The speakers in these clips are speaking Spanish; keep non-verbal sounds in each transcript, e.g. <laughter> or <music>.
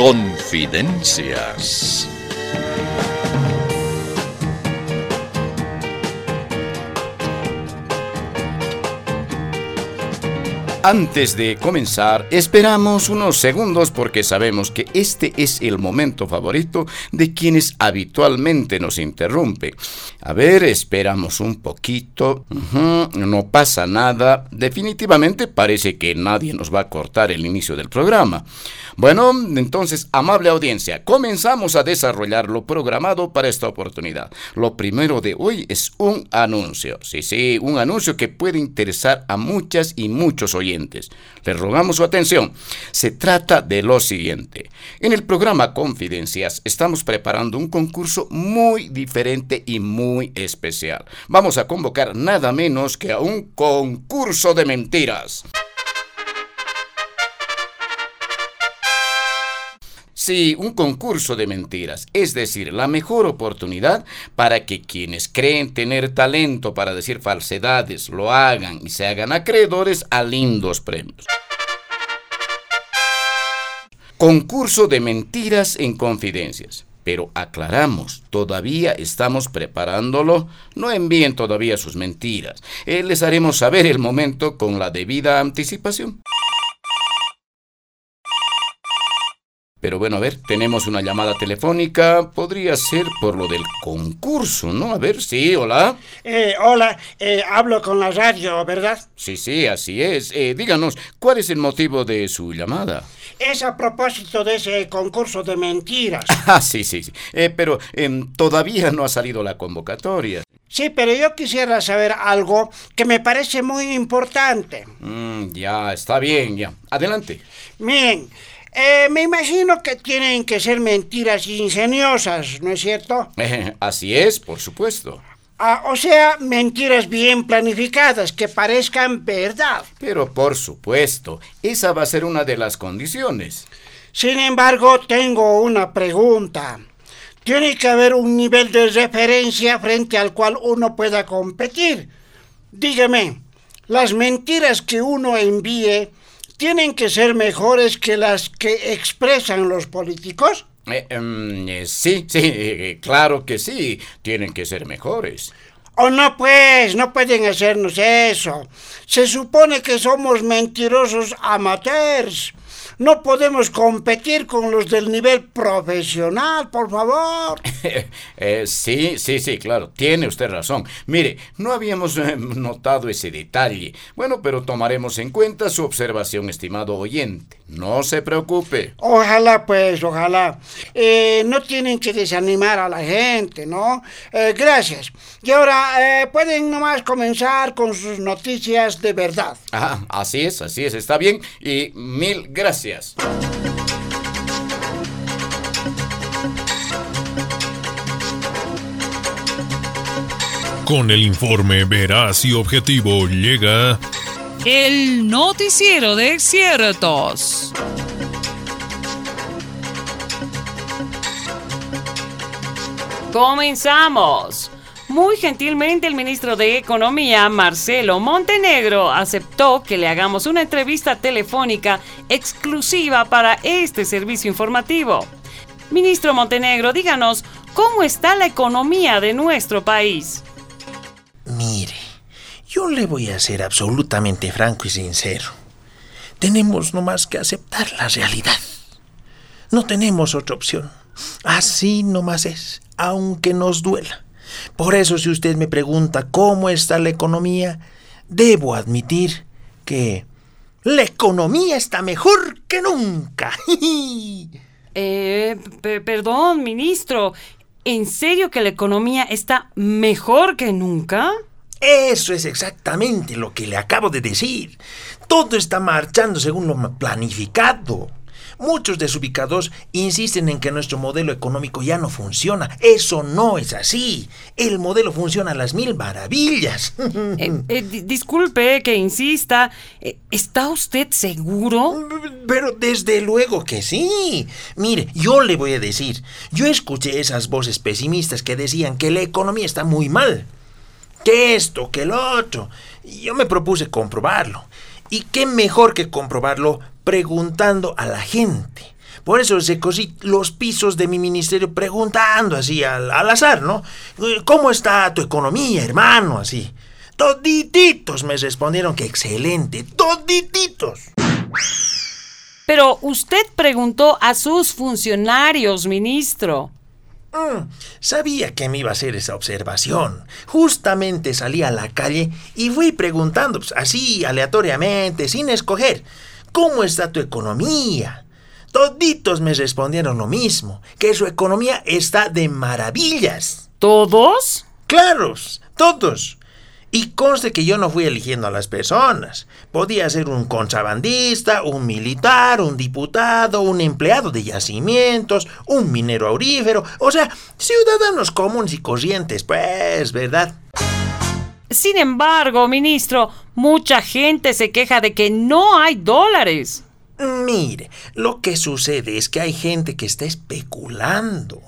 Confidencias. Antes de comenzar, esperamos unos segundos porque sabemos que este es el momento favorito de quienes habitualmente nos interrumpen. A ver, esperamos un poquito. no pasa nada. Definitivamente parece que nadie nos va a cortar el inicio del programa. Bueno, entonces, amable audiencia, comenzamos a desarrollar lo programado para esta oportunidad. Lo primero de hoy es un anuncio. Sí, sí, un anuncio que puede interesar a muchas y muchos oyentes. Les rogamos su atención. Se trata de lo siguiente. En el programa Confidencias estamos preparando un concurso muy diferente y muy especial. Vamos a convocar nada menos que a un concurso de mentiras. Sí, un concurso de mentiras, es decir, la mejor oportunidad para que quienes creen tener talento para decir falsedades lo hagan y se hagan acreedores a lindos premios. Concurso de mentiras en confidencias. Pero aclaramos, todavía estamos preparándolo. No envíen todavía sus mentiras. Eh, les haremos saber el momento con la debida anticipación. Pero bueno, a ver, tenemos una llamada telefónica. Podría ser por lo del concurso, ¿no? A ver, sí, hola. Eh, hola, eh, hablo con la radio, ¿verdad? Sí, sí, así es. Eh, díganos, ¿cuál es el motivo de su llamada? Es a propósito de ese concurso de mentiras. <laughs> Ah, sí, sí, sí. Eh, pero em, todavía no ha salido la convocatoria. Sí, pero yo quisiera saber algo que me parece muy importante. Mm, ya, está bien, ya. Adelante. Miren, eh, me imagino que tienen que ser mentiras ingeniosas, ¿no es cierto? así es, por supuesto. Ah, o sea, mentiras bien planificadas, que parezcan verdad. Pero por supuesto, esa va a ser una de las condiciones. Sin embargo, tengo una pregunta. Tiene que haber un nivel de referencia frente al cual uno pueda competir. Dígame, las mentiras que uno envíe tienen que ser mejores que las que expresan los políticos? Eh, em, eh, sí, sí, eh, claro que sí, tienen que ser mejores. O oh, no, pues, no pueden hacernos eso. Se supone que somos mentirosos amateurs. No podemos competir con los del nivel profesional, por favor. <laughs> Eh, sí, sí, sí, claro, tiene usted razón. Mire, no habíamos eh, notado ese detalle. Bueno, pero tomaremos en cuenta su observación, estimado oyente. No se preocupe. Ojalá, pues, ojalá. Eh, no tienen que desanimar a la gente, ¿no? gracias. Y ahora, pueden nomás comenzar con sus noticias de verdad. Ah, así es, así es, está bien. Y mil gracias. Con el informe veraz y objetivo llega el noticiero de ciertos. Comenzamos. Muy gentilmente el ministro de Economía, Marcelo Montenegro, aceptó que le hagamos una entrevista telefónica exclusiva para este servicio informativo. Ministro Montenegro, díganos, ¿cómo está la economía de nuestro país? Mire, yo le voy a ser absolutamente franco y sincero. Tenemos nomás que aceptar la realidad. No tenemos otra opción. Así nomás es, aunque nos duela. Por eso si usted me pregunta cómo está la economía, debo admitir que la economía está mejor que nunca. <laughs> eh, perdón, ministro. ¿En serio que la economía está mejor que nunca? Eso es exactamente lo que le acabo de decir. Todo está marchando según lo planificado. Muchos desubicados insisten en que nuestro modelo económico ya no funciona. Eso no es así. El modelo funciona a las mil maravillas. Eh, <laughs> eh, disculpe que insista. Eh, ¿Está usted seguro? Pero desde luego que sí. Mire, yo le voy a decir, yo escuché esas voces pesimistas que decían que la economía está muy mal. Que esto, que lo otro. Yo me propuse comprobarlo. Y qué mejor que comprobarlo preguntando a la gente. Por eso cosí los pisos de mi ministerio preguntando así al, al azar, ¿no? ¿Cómo está tu economía, hermano? Así. Todititos me respondieron que excelente, todititos. Pero usted preguntó a sus funcionarios, ministro. Mm, sabía que me iba a hacer esa observación. Justamente salí a la calle y fui preguntando, pues, así aleatoriamente, sin escoger, ¿cómo está tu economía? Toditos me respondieron lo mismo, que su economía está de maravillas. ¿Todos? Claros, todos. Y conste que yo no fui eligiendo a las personas. Podía ser un contrabandista, un militar, un diputado, un empleado de yacimientos, un minero aurífero, o sea, ciudadanos comunes y corrientes, pues, ¿verdad? Sin embargo, ministro, mucha gente se queja de que no hay dólares. Mire, lo que sucede es que hay gente que está especulando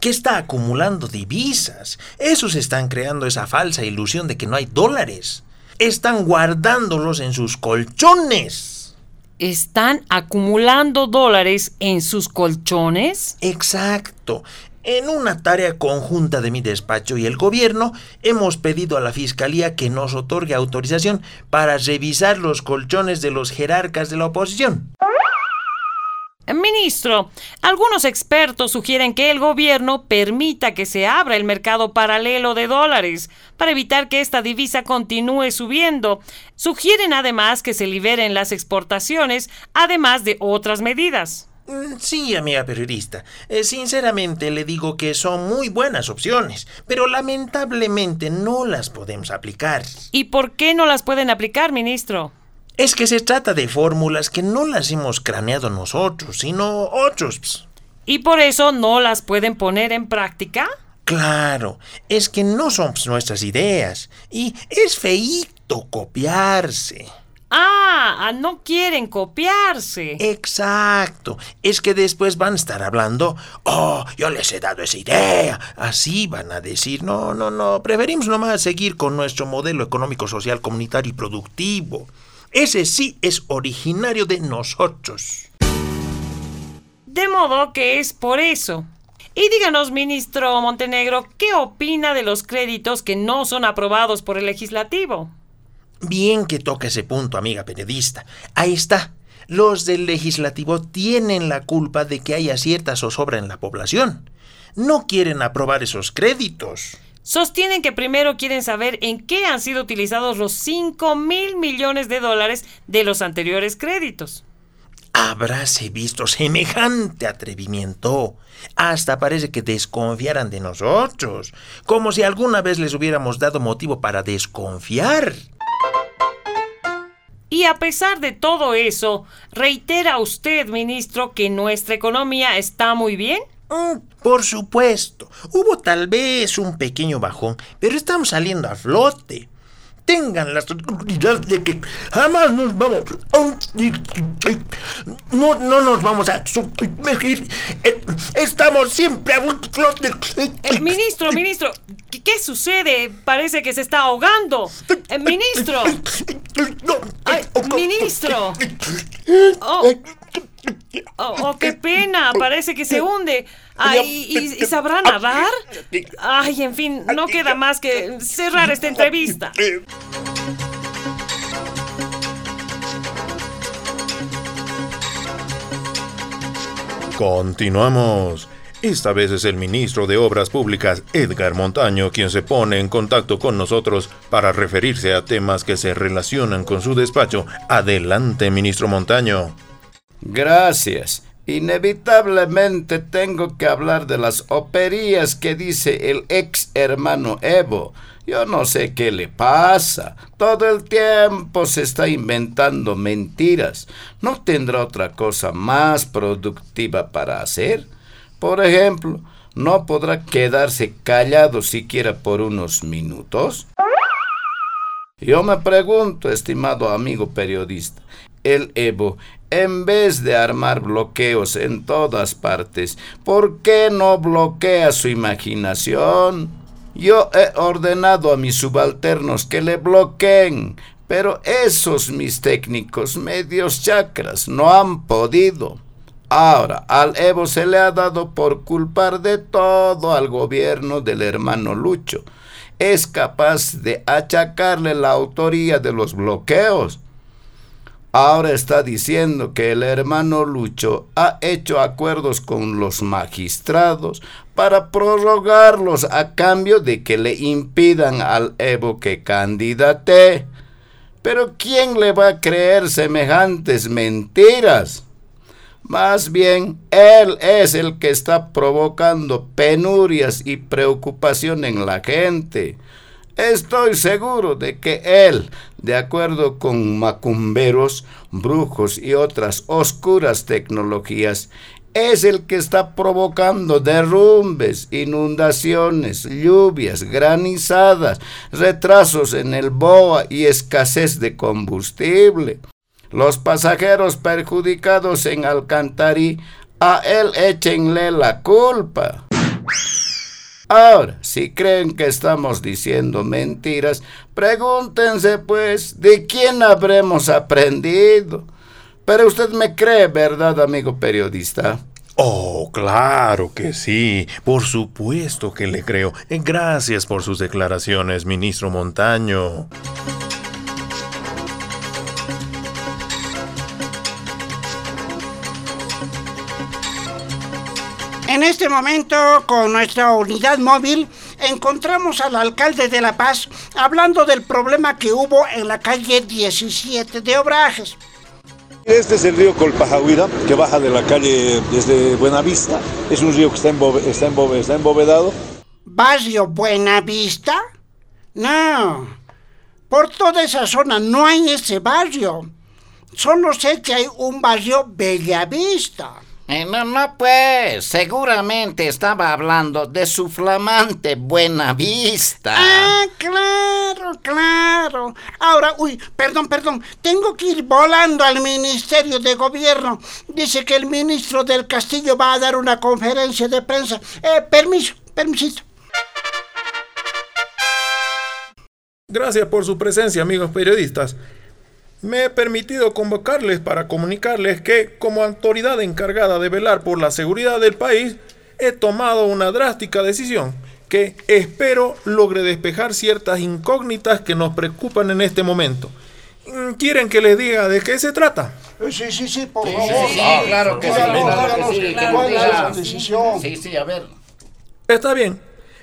que está acumulando divisas. Esos están creando esa falsa ilusión de que no hay dólares. Están guardándolos en sus colchones. ¿Están acumulando dólares en sus colchones? Exacto. En una tarea conjunta de mi despacho y el gobierno, hemos pedido a la Fiscalía que nos otorgue autorización para revisar los colchones de los jerarcas de la oposición. Ministro, algunos expertos sugieren que el gobierno permita que se abra el mercado paralelo de dólares para evitar que esta divisa continúe subiendo. Sugieren además que se liberen las exportaciones, además de otras medidas. Mm, sí, amiga periodista. Eh, sinceramente le digo que son muy buenas opciones, pero lamentablemente no las podemos aplicar. ¿Y por qué no las pueden aplicar, ministro? Es que se trata de fórmulas que no las hemos craneado nosotros, sino otros. ¿Y por eso no las pueden poner en práctica? Claro, es que no son nuestras ideas y es feíto copiarse. Ah, no quieren copiarse. Exacto. Es que después van a estar hablando, oh, yo les he dado esa idea. Así van a decir, no, no, no, preferimos nomás seguir con nuestro modelo económico, social, comunitario y productivo. Ese sí es originario de nosotros. De modo que es por eso. Y díganos, ministro Montenegro, ¿qué opina de los créditos que no son aprobados por el legislativo? Bien que toca ese punto, amiga periodista. Ahí está. Los del legislativo tienen la culpa de que haya cierta zozobra en la población. No quieren aprobar esos créditos. Sostienen que primero quieren saber en qué han sido utilizados los 5 mil millones de dólares de los anteriores créditos. Habráse visto semejante atrevimiento. Hasta parece que desconfiaran de nosotros, como si alguna vez les hubiéramos dado motivo para desconfiar. Y a pesar de todo eso, ¿reitera usted, ministro, que nuestra economía está muy bien? Mm, por supuesto, hubo tal vez un pequeño bajón, pero estamos saliendo a flote. Tengan la seguridad de que jamás nos vamos no, no nos vamos a sumergir. Estamos siempre a. Eh, ministro, ministro, ¿qué, sucede? Parece que se está ahogando. Eh, ministro. ministro. Oh. Oh, oh, qué pena, parece que se hunde. Ay, ¿y, sabrá nadar? Ay, en fin, no queda más que cerrar esta entrevista. Continuamos. Esta vez es el ministro de Obras Públicas, Edgar Montaño, quien se pone en contacto con nosotros para referirse a temas que se relacionan con su despacho. Adelante, ministro Montaño. Gracias. Inevitablemente tengo que hablar de las operías que dice el ex hermano Evo. Yo no sé qué le pasa. Todo el tiempo se está inventando mentiras. ¿No tendrá otra cosa más productiva para hacer? Por ejemplo, ¿no podrá quedarse callado siquiera por unos minutos? Yo me pregunto, estimado amigo periodista, el Evo en vez de armar bloqueos en todas partes, ¿por qué no bloquea su imaginación? Yo he ordenado a mis subalternos que le bloqueen, pero esos mis técnicos medios chakras no han podido. Ahora, al Evo se le ha dado por culpar de todo al gobierno del hermano Lucho. Es capaz de achacarle la autoría de los bloqueos. Ahora está diciendo que el hermano Lucho ha hecho acuerdos con los magistrados para prorrogarlos a cambio de que le impidan al Evo que candidate. Pero ¿quién le va a creer semejantes mentiras? Más bien, él es el que está provocando penurias y preocupación en la gente. Estoy seguro de que él, de acuerdo con macumberos, brujos y otras oscuras tecnologías, es el que está provocando derrumbes, inundaciones, lluvias, granizadas, retrasos en el BOA y escasez de combustible. Los pasajeros perjudicados en Alcantarí, a él échenle la culpa. Ahora, si creen que estamos diciendo mentiras, pregúntense pues de quién habremos aprendido. Pero usted me cree, ¿verdad, amigo periodista? Oh, claro que sí. Por supuesto que le creo. Gracias por sus declaraciones, ministro Montaño. En este momento, con nuestra unidad móvil, encontramos al alcalde de La Paz hablando del problema que hubo en la calle 17 de Obrajes. Este es el río Colpajahuira, que baja de la calle desde Buenavista. Es un río que está, está, está embovedado. ¿Barrio Buenavista? No. Por toda esa zona no hay ese barrio. Solo sé que hay un barrio Bellavista. Eh, no, no, pues, seguramente estaba hablando de su flamante buena vista. Ah, claro, claro. Ahora, uy, perdón, perdón, tengo que ir volando al Ministerio de Gobierno. Dice que el ministro del Castillo va a dar una conferencia de prensa. Eh, permiso, permisito. Gracias por su presencia, amigos periodistas me he permitido convocarles para comunicarles que, como autoridad encargada de velar por la seguridad del país, he tomado una drástica decisión que espero logre despejar ciertas incógnitas que nos preocupan en este momento. ¿Quieren que les diga de qué se trata? Sí, sí, sí, por favor. Sí, claro que sí. ¿Cuál es esa decisión? Sí, sí, a ver. Está bien.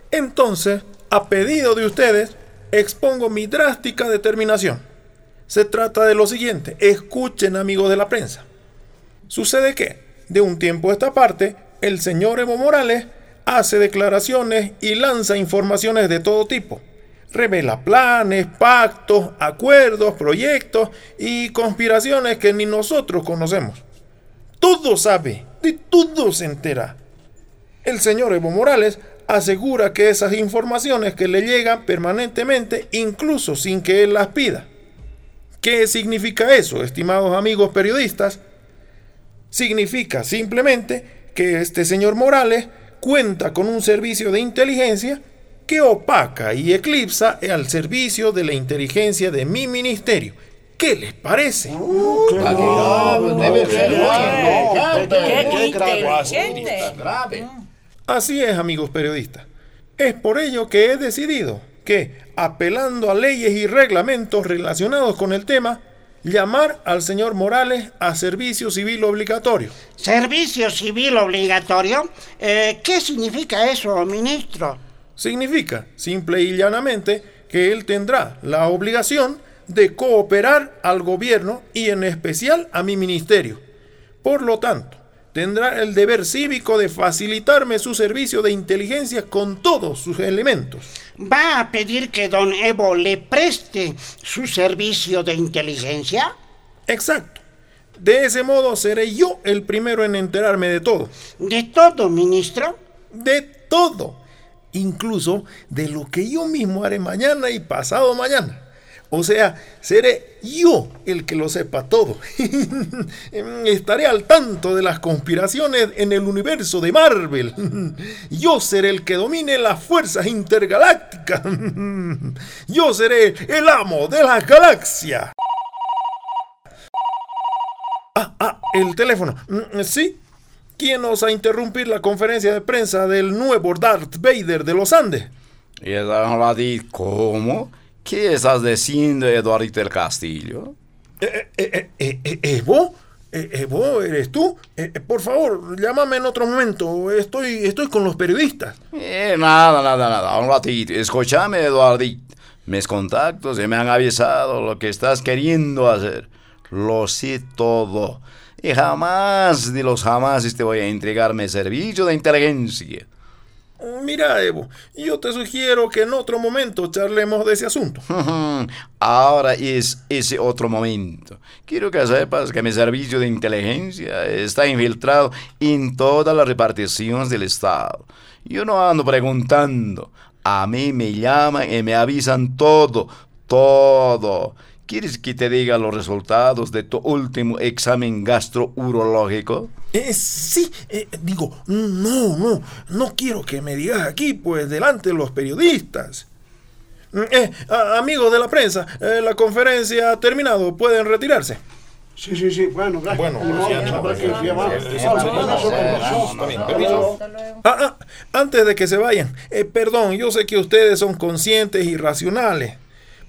Entonces, a pedido de ustedes, expongo mi drástica determinación se trata de lo siguiente, escuchen amigos de la prensa. Sucede que, de un tiempo a esta parte, el señor Evo Morales hace declaraciones y lanza informaciones de todo tipo. Revela planes, pactos, acuerdos, proyectos y conspiraciones que ni nosotros conocemos. Todo sabe, de todo se entera. El señor Evo Morales asegura que esas informaciones que le llegan permanentemente, incluso sin que él las pida. ¿Qué significa eso, estimados amigos periodistas? Significa simplemente que este señor Morales cuenta con un servicio de inteligencia que opaca y eclipsa al servicio de la inteligencia de mi ministerio. ¿Qué les parece? Así es, amigos periodistas. Es por ello que he decidido que, apelando a leyes y reglamentos relacionados con el tema, llamar al señor Morales a servicio civil obligatorio. ¿Servicio civil obligatorio? Eh, ¿Qué significa eso, ministro? Significa, simple y llanamente, que él tendrá la obligación de cooperar al gobierno y en especial a mi ministerio. Por lo tanto, tendrá el deber cívico de facilitarme su servicio de inteligencia con todos sus elementos. ¿Va a pedir que don Evo le preste su servicio de inteligencia? Exacto. De ese modo seré yo el primero en enterarme de todo. ¿De todo, ministro? De todo. Incluso de lo que yo mismo haré mañana y pasado mañana. O sea, seré yo el que lo sepa todo. <laughs> Estaré al tanto de las conspiraciones en el universo de Marvel. <laughs> Yo seré el que domine las fuerzas intergalácticas. <laughs> Yo seré el amo de la galaxia. Ah, ah, el teléfono. Mm, sí, ¿quién osa interrumpir la conferencia de prensa del nuevo Darth Vader de los Andes? Eduardito, ¿cómo? ¿Qué estás diciendo, Eduardito del Castillo? Eh, eh, eh, eh, ¿Evo? Eh, ¿Evo eres tú? Eh, eh, por favor, llámame en otro momento. Estoy, estoy con los periodistas. Eh, nada, nada, nada. Un ratito. Escúchame, Eduardito. Mis contactos ya me han avisado lo que estás queriendo hacer. Lo sé todo. Y jamás, de los jamás, te voy a entregarme servicio de inteligencia. Mira, Evo, yo te sugiero que en otro momento charlemos de ese asunto. <laughs> Ahora es ese otro momento. Quiero que sepas que mi servicio de inteligencia está infiltrado en todas las reparticiones del Estado. Yo no ando preguntando. A mí me llaman y me avisan todo, todo. ¿Quieres que te diga los resultados de tu último examen gastrourológico? Eh, sí, eh, digo, no, no, no quiero que me digas aquí, pues, delante de los periodistas. Eh, a- amigos de la prensa, eh, la conferencia ha terminado, pueden retirarse. Sí, sí, sí, bueno, gracias. Bueno, antes de que se vayan, eh, perdón, yo sé que ustedes son conscientes y racionales.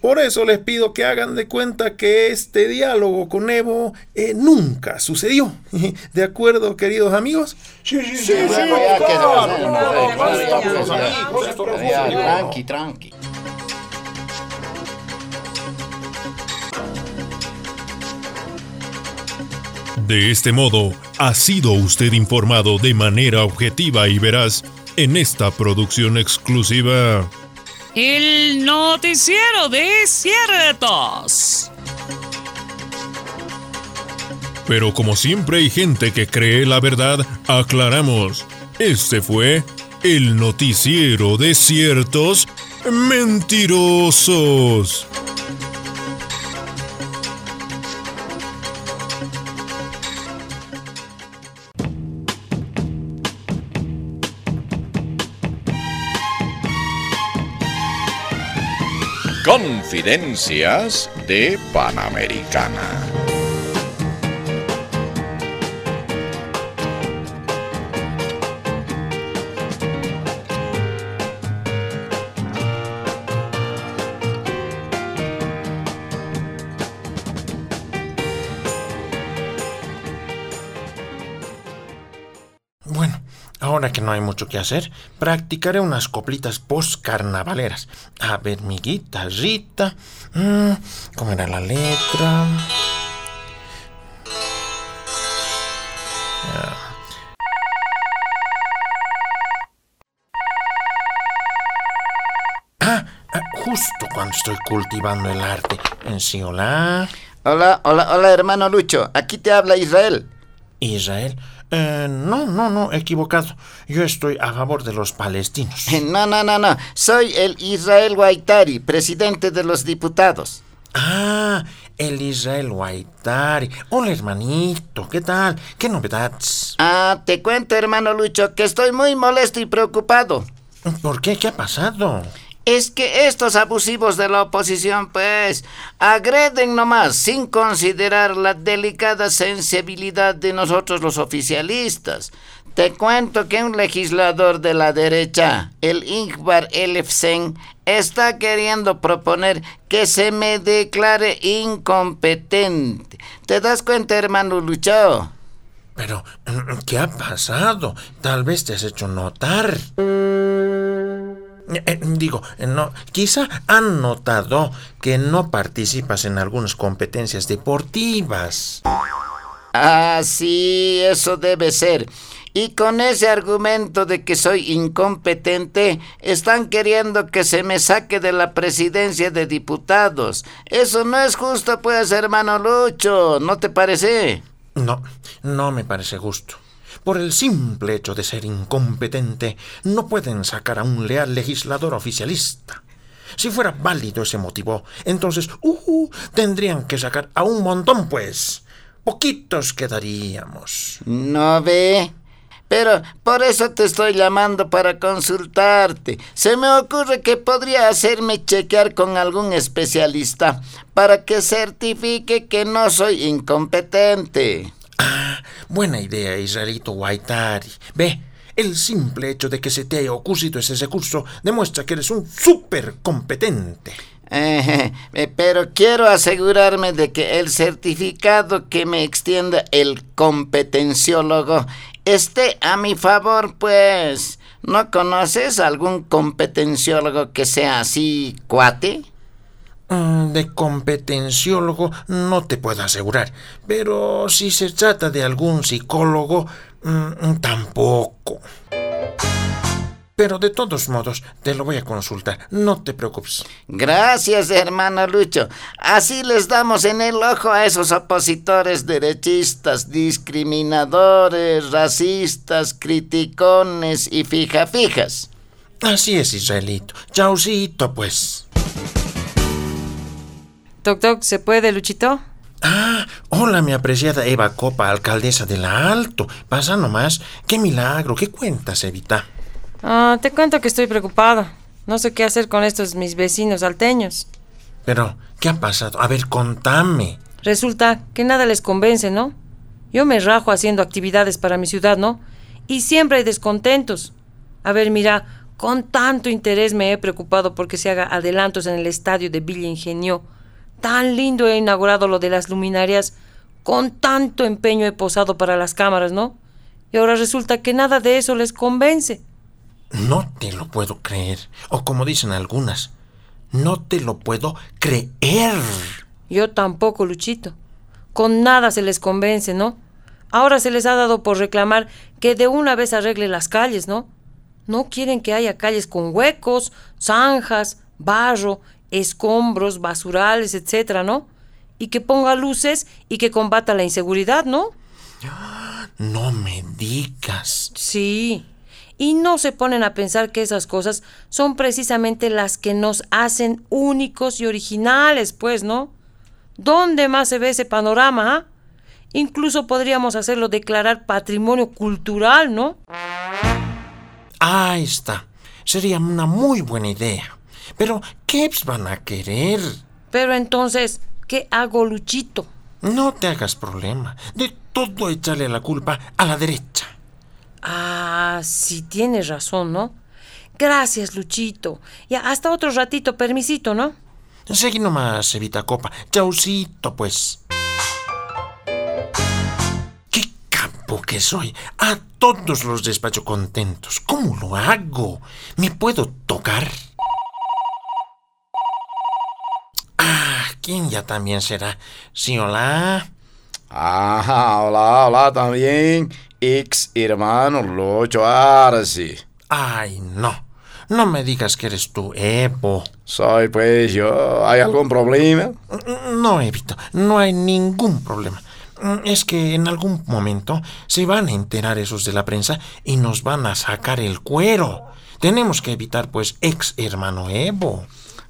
Por eso les pido que hagan de cuenta que este diálogo con Evo eh, nunca sucedió. <laughs> ¿De acuerdo, queridos amigos? Sí, sí, sí. Tranqui, tranqui. De este modo, ha sido usted informado de manera objetiva y veraz en esta producción exclusiva. El noticiero de ciertos. Pero como siempre hay gente que cree la verdad, aclaramos. Este fue el noticiero de ciertos mentirosos. Confidencias de Panamericana. Ahora que no hay mucho que hacer, practicaré unas coplitas post-carnavaleras. A ver, mi guitarrita. Mm, ¿Cómo era la letra? Ah. Ah, ah, justo cuando estoy cultivando el arte. En sí, hola. Hola, hola, hola, hermano Lucho. Aquí te habla Israel. Israel. Eh, no, no, no, equivocado. Yo estoy a favor de los palestinos. <laughs> No, no, no, no. Soy el Israel Guaitari, presidente de los diputados. Ah, el Israel Guaitari. Hola, hermanito. ¿Qué tal? ¿Qué novedades? Ah, te cuento, hermano Lucho, que estoy muy molesto y preocupado. ¿Por qué? ¿Qué ha pasado? Es que estos abusivos de la oposición, pues, agreden nomás sin considerar la delicada sensibilidad de nosotros los oficialistas. Te cuento que un legislador de la derecha, el Ingvar Elefsen, está queriendo proponer que se me declare incompetente. ¿Te das cuenta, hermano Lucho? Pero, ¿qué ha pasado? Tal vez te has hecho notar. Eh, eh, digo, eh, no, quizá han notado que no participas en algunas competencias deportivas. Ah, sí, eso debe ser. Y con ese argumento de que soy incompetente, están queriendo que se me saque de la presidencia de diputados. Eso no es justo, pues, hermano Lucho, ¿no te parece? No, no me parece justo. Por el simple hecho de ser incompetente, no pueden sacar a un leal legislador oficialista. Si fuera válido ese motivo, entonces, uh, tendrían que sacar a un montón, pues. Poquitos quedaríamos. ¿No ve? Pero por eso te estoy llamando para consultarte. Se me ocurre que podría hacerme chequear con algún especialista para que certifique que no soy incompetente. Buena idea, Israelito Guaitari. Ve, el simple hecho de que se te haya ocurrido ese recurso demuestra que eres un súper competente. Eh, eh, pero quiero asegurarme de que el certificado que me extienda el competenciólogo esté a mi favor, pues. ¿No conoces algún competenciólogo que sea así cuate? Mm, De competenciólogo no te puedo asegurar, pero si se trata de algún psicólogo, mm, tampoco. Pero de todos modos, te lo voy a consultar, no te preocupes. Gracias, hermano Lucho. Así les damos en el ojo a esos opositores derechistas, discriminadores, racistas, criticones y fija-fijas. Así es, Israelito. Chaucito, pues. Toc Toc, ¿se puede, Luchito? Ah, hola, mi apreciada Eva Copa, alcaldesa de la Alto. Pasa nomás. Qué milagro, ¿qué cuentas, Evita? Ah, te cuento que estoy preocupada. No sé qué hacer con estos mis vecinos alteños. Pero, ¿qué ha pasado? A ver, contame. Resulta que nada les convence, ¿no? Yo me rajo haciendo actividades para mi ciudad, ¿no? Y siempre hay descontentos. A ver, mira, con tanto interés me he preocupado porque se haga adelantos en el estadio de Villa Ingenio. Tan lindo he inaugurado lo de las luminarias. Con tanto empeño he posado para las cámaras, ¿no? Y ahora resulta que nada de eso les convence. No te lo puedo creer. O como dicen algunas, no te lo puedo creer. Yo tampoco, Luchito. Con nada se les convence, ¿no? Ahora se les ha dado por reclamar que de una vez arregle las calles, ¿no? No quieren que haya calles con huecos, zanjas, barro, escombros, basurales, etcétera, ¿no? Y que ponga luces y que combata la inseguridad, ¿no? No me digas. Sí. Y no se ponen a pensar que esas cosas son precisamente las que nos hacen únicos y originales, pues, ¿no? ¿Dónde más se ve ese panorama? ah? Incluso podríamos hacerlo declarar patrimonio cultural, ¿no? Ahí está. Sería una muy buena idea. Pero, ¿qué van a querer? Pero entonces, ¿qué hago, Luchito? No te hagas problema. De todo echarle la culpa a la derecha. Ah, sí tienes razón, ¿no? Gracias, Luchito. Ya, hasta otro ratito, permisito, ¿no? Seguí nomás, Evita Copa. Chaucito, pues. ¡Qué campo que soy! A todos los despacho contentos. ¿Cómo lo hago? ¿Me puedo tocar? Ah, ¿quién ya también será? Sí, hola. Ah, hola, hola también, ex hermano Lucho Arce. Ay, no. No me digas que eres tú, Evo. Soy pues yo. ¿Hay algún problema? No, Evito, no hay ningún problema. Es que en algún momento se van a enterar esos de la prensa y nos van a sacar el cuero. Tenemos que evitar, pues, ex hermano Evo.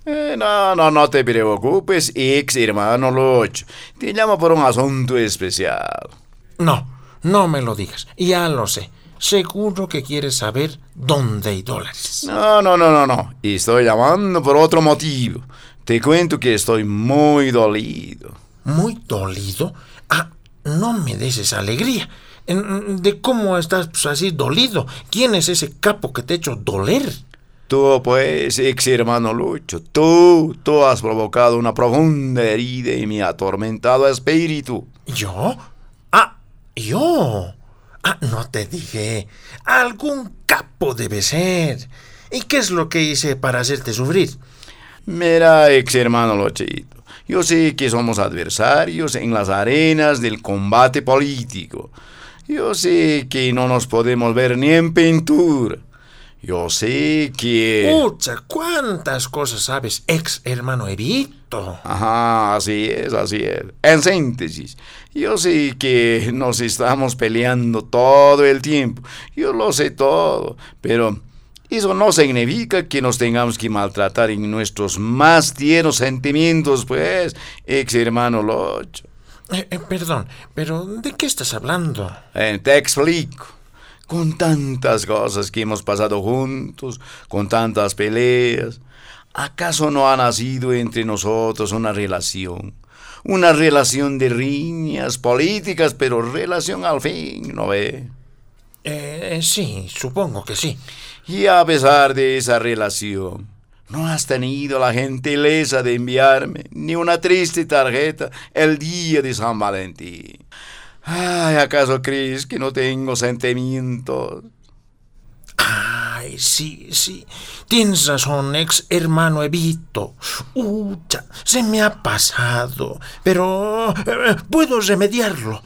Eh, no, no, no te preocupes, ex hermano Lucho. Te llamo por un asunto especial. No, no me lo digas. Ya lo sé. Seguro que quieres saber dónde hay dólares. No, no, no, no, no. Estoy llamando por otro motivo. Te cuento que estoy muy dolido. ¿Muy dolido? Ah, no me des esa alegría. ¿De cómo estás pues, así dolido? ¿Quién es ese capo que te ha hecho doler? Tú, pues, ex hermano Lucho, tú, tú has provocado una profunda herida en mi atormentado espíritu. ¿Yo? Ah, yo. Ah, no te dije. Algún capo debe ser. ¿Y qué es lo que hice para hacerte sufrir? Mira, ex hermano Luchito, yo sé que somos adversarios en las arenas del combate político. Yo sé que no nos podemos ver ni en pintura. Yo sé que... Pucha, ¿cuántas cosas sabes, ex hermano Evito? Ajá, así es, así es. En síntesis, yo sé que nos estamos peleando todo el tiempo. Yo lo sé todo, pero eso no significa que nos tengamos que maltratar en nuestros más tiernos sentimientos, pues, ex hermano Locho. Eh, eh, perdón, pero ¿de qué estás hablando? Eh, te explico. Con tantas cosas que hemos pasado juntos, con tantas peleas, ¿acaso no ha nacido entre nosotros una relación? Una relación de riñas políticas, pero relación al fin, ¿no ve? Eh, sí, supongo que sí. Y a pesar de esa relación, no has tenido la gentileza de enviarme ni una triste tarjeta el día de San Valentín. Ay, ¿acaso crees que no tengo sentimientos? Ay, sí, sí. Tienes razón, ex hermano Evito. Ucha, se me ha pasado. Pero eh, puedo remediarlo.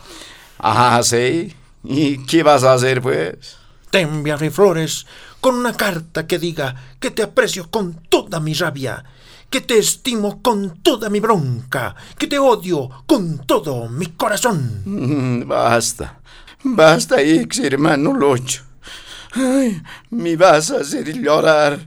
Ah, sí. ¿Y qué vas a hacer, pues? Te enviaré flores con una carta que diga que te aprecio con toda mi rabia, que te estimo con toda mi bronca, que te odio con todo mi corazón. Mm, Basta. Basta, ex hermano Locho. Ay, me vas a hacer llorar.